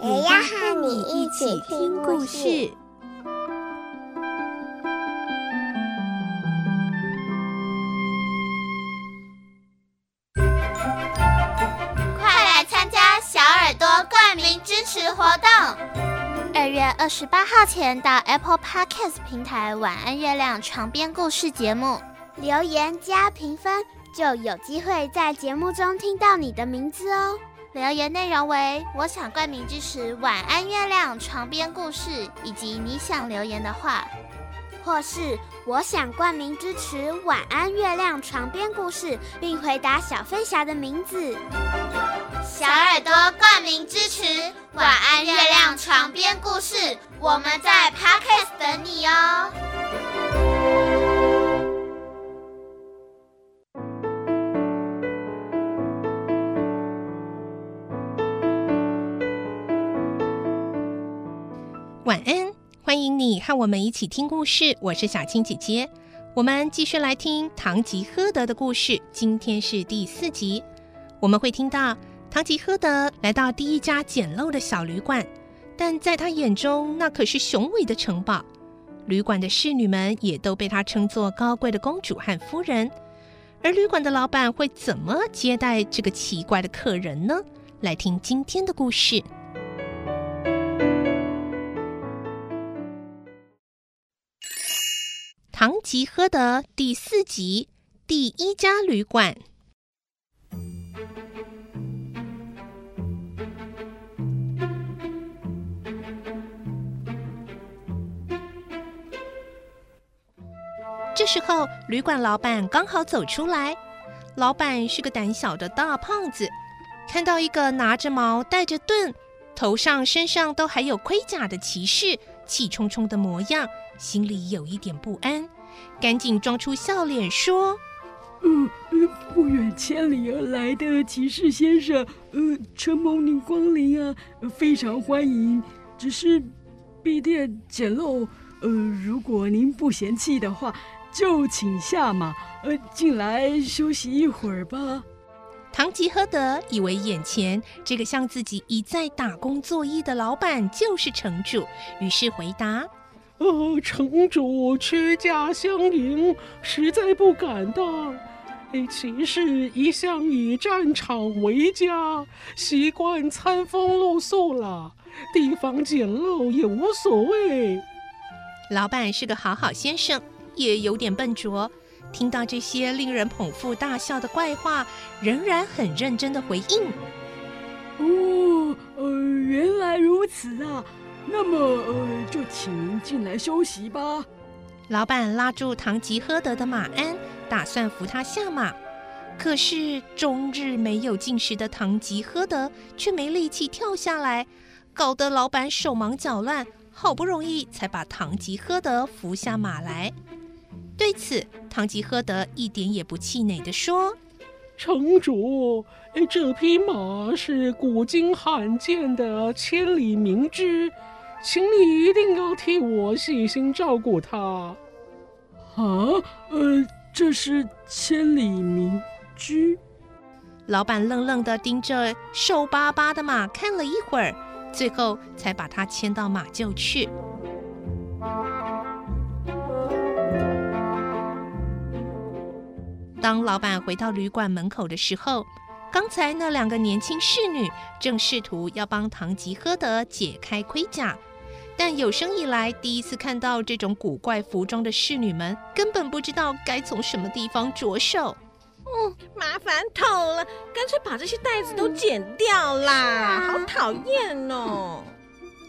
也要和你一起听故事。快来参加小耳朵冠名支持活动！二月二十八号前到 Apple Podcast 平台《晚安月亮床边故事》节目留言加评分，就有机会在节目中听到你的名字哦。留言内容为“我想冠名支持晚安月亮床边故事”，以及你想留言的话，或是我想冠名支持晚安月亮床边故事，并回答小飞侠的名字。小耳朵冠名支持晚安月亮床边故事，我们在 Podcast 等你哦。你和我们一起听故事。我是小青姐姐，我们继续来听《唐吉诃德》的故事。今天是第四集，我们会听到。唐吉诃德来到第一家简陋的小旅馆，但在他眼中，那可是雄伟的城堡。旅馆的侍女们也都被他称作高贵的公主和夫人。而旅馆的老板会怎么接待这个奇怪的客人呢？来听今天的故事，《唐吉诃德》第四集，第一家旅馆。这时候，旅馆老板刚好走出来。老板是个胆小的大胖子，看到一个拿着矛、带着盾、头上、身上都还有盔甲的骑士，气冲冲的模样，心里有一点不安，赶紧装出笑脸说：“嗯，呃，不远千里而来的骑士先生，呃，承蒙您光临啊，非常欢迎。只是闭店简陋，呃，如果您不嫌弃的话。”就请下马，呃，进来休息一会儿吧。唐吉诃德以为眼前这个向自己一再打工作揖的老板就是城主，于是回答：“呃，城主屈驾相迎，实在不敢当。哎，骑士一向以战场为家，习惯餐风露宿了，地方简陋也无所谓。”老板是个好好先生。也有点笨拙，听到这些令人捧腹大笑的怪话，仍然很认真的回应：“哦，呃，原来如此啊，那么呃，就请您进来休息吧。”老板拉住唐吉诃德的马鞍，打算扶他下马，可是终日没有进食的唐吉诃德却没力气跳下来，搞得老板手忙脚乱，好不容易才把唐吉诃德扶下马来。对此，唐吉诃德一点也不气馁地说：“城 主，这匹马是古今罕见的千里名駒，请你一定要替我细心照顾他。”啊，呃，这是千里名駒。老板愣愣的盯着瘦巴巴的马看了一会儿，最后才把它牵到马厩去。当老板回到旅馆门口的时候，刚才那两个年轻侍女正试图要帮唐吉诃德解开盔甲，但有生以来第一次看到这种古怪服装的侍女们，根本不知道该从什么地方着手。嗯，麻烦透了，干脆把这些袋子都剪掉啦！嗯、好讨厌哦！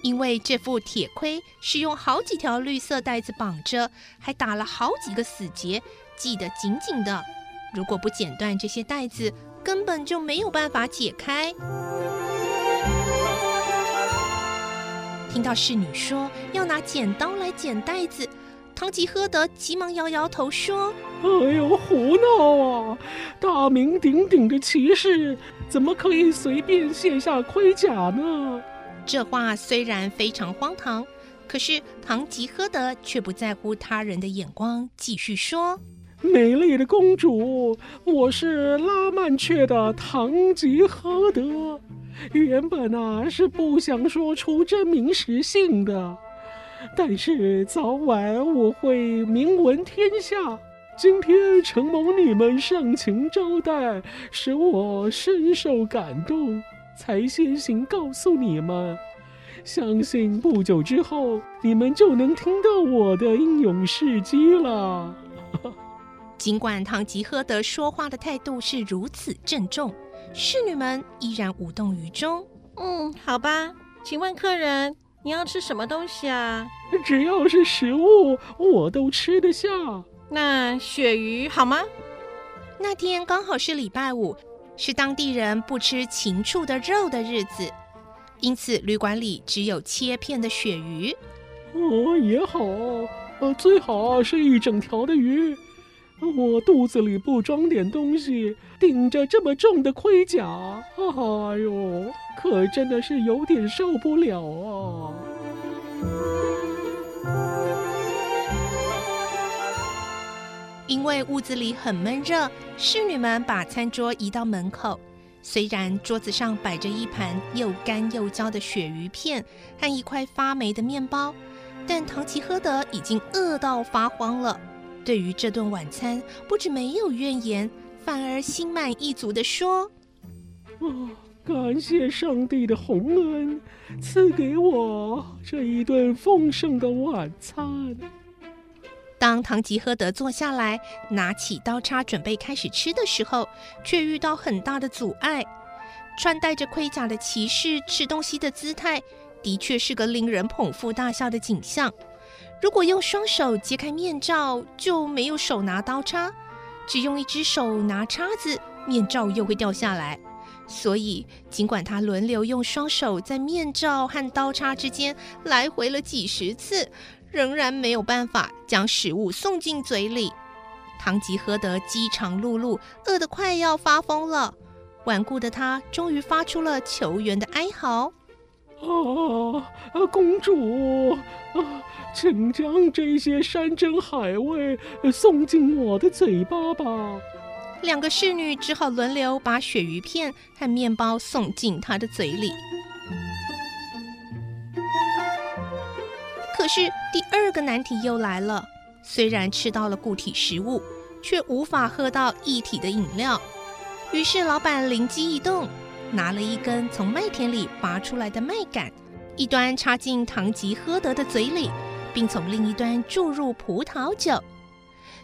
因为这副铁盔是用好几条绿色带子绑着，还打了好几个死结，系得紧紧的。如果不剪断这些带子，根本就没有办法解开。听到侍女说要拿剪刀来剪袋子，唐吉诃德急忙摇摇头说：“哎呦，胡闹啊！大名鼎鼎的骑士怎么可以随便卸下盔甲呢？”这话虽然非常荒唐，可是唐吉诃德却不在乎他人的眼光，继续说。美丽的公主，我是拉曼雀的唐吉诃德。原本啊是不想说出真名实姓的，但是早晚我会名闻天下。今天承蒙你们盛情招待，使我深受感动，才先行告诉你们。相信不久之后，你们就能听到我的英勇事迹了。尽管唐吉诃德说话的态度是如此郑重，侍女们依然无动于衷。嗯，好吧，请问客人，你要吃什么东西啊？只要是食物，我都吃得下。那鳕鱼好吗？那天刚好是礼拜五，是当地人不吃禽畜的肉的日子，因此旅馆里只有切片的鳕鱼。哦，也好，呃，最好是一整条的鱼。我肚子里不装点东西，顶着这么重的盔甲，哎呦，可真的是有点受不了啊！因为屋子里很闷热，侍女们把餐桌移到门口。虽然桌子上摆着一盘又干又焦的鳕鱼片和一块发霉的面包，但唐吉诃德已经饿到发慌了。对于这顿晚餐，不止没有怨言，反而心满意足地说：“哦，感谢上帝的洪恩，赐给我这一顿丰盛的晚餐。”当唐吉诃德坐下来，拿起刀叉准备开始吃的时候，却遇到很大的阻碍。穿戴着盔甲的骑士吃东西的姿态，的确是个令人捧腹大笑的景象。如果用双手揭开面罩，就没有手拿刀叉；只用一只手拿叉子，面罩又会掉下来。所以，尽管他轮流用双手在面罩和刀叉之间来回了几十次，仍然没有办法将食物送进嘴里。唐吉诃德饥肠辘辘，饿得快要发疯了。顽固的他终于发出了求援的哀嚎。啊，公主，啊，请将这些山珍海味送进我的嘴巴吧。两个侍女只好轮流把鳕鱼片和面包送进她的嘴里。可是第二个难题又来了，虽然吃到了固体食物，却无法喝到液体的饮料。于是老板灵机一动。拿了一根从麦田里拔出来的麦稈，一端插进唐吉诃德的嘴里，并从另一端注入葡萄酒。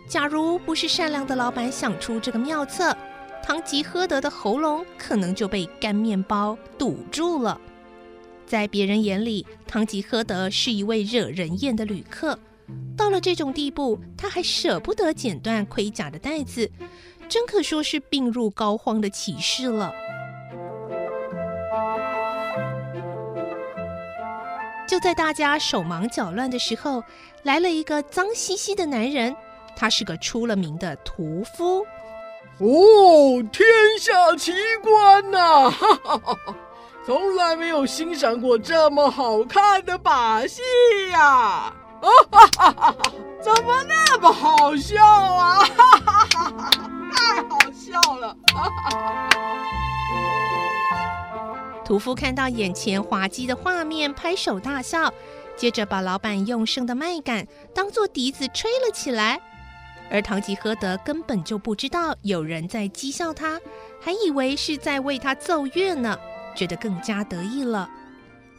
假如不是善良的老板想出这个妙策，唐吉诃德的喉咙可能就被干面包堵住了。在别人眼里，唐吉诃德是一位惹人厌的旅客。到了这种地步，他还舍不得剪断盔甲的带子，真可说是病入膏肓的骑士了。就在大家手忙脚乱的时候，来了一个脏兮兮的男人，他是个出了名的屠夫。哦，天下奇观呐、啊！哈哈哈哈，从来没有欣赏过这么好看的把戏呀！啊哈哈哈，怎么那么好笑啊？哈哈哈哈，太好笑了！哈哈哈。屠夫看到眼前滑稽的画面，拍手大笑，接着把老板用剩的麦秆当做笛子吹了起来。而唐吉诃德根本就不知道有人在讥笑他，还以为是在为他奏乐呢，觉得更加得意了。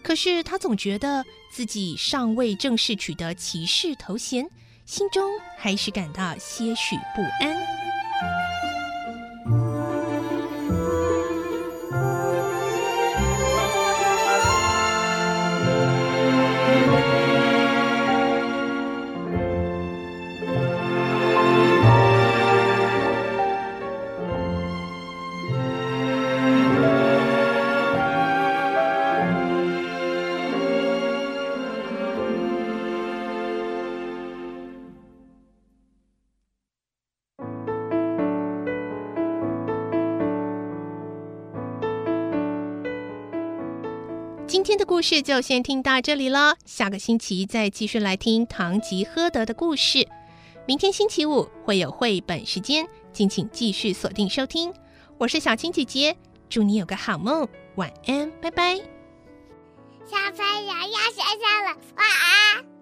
可是他总觉得自己尚未正式取得骑士头衔，心中还是感到些许不安。今天的故事就先听到这里了，下个星期再继续来听《堂吉诃德》的故事。明天星期五会有绘本时间，敬请继续锁定收听。我是小青姐姐，祝你有个好梦，晚安，拜拜。小朋友要睡觉了，晚安。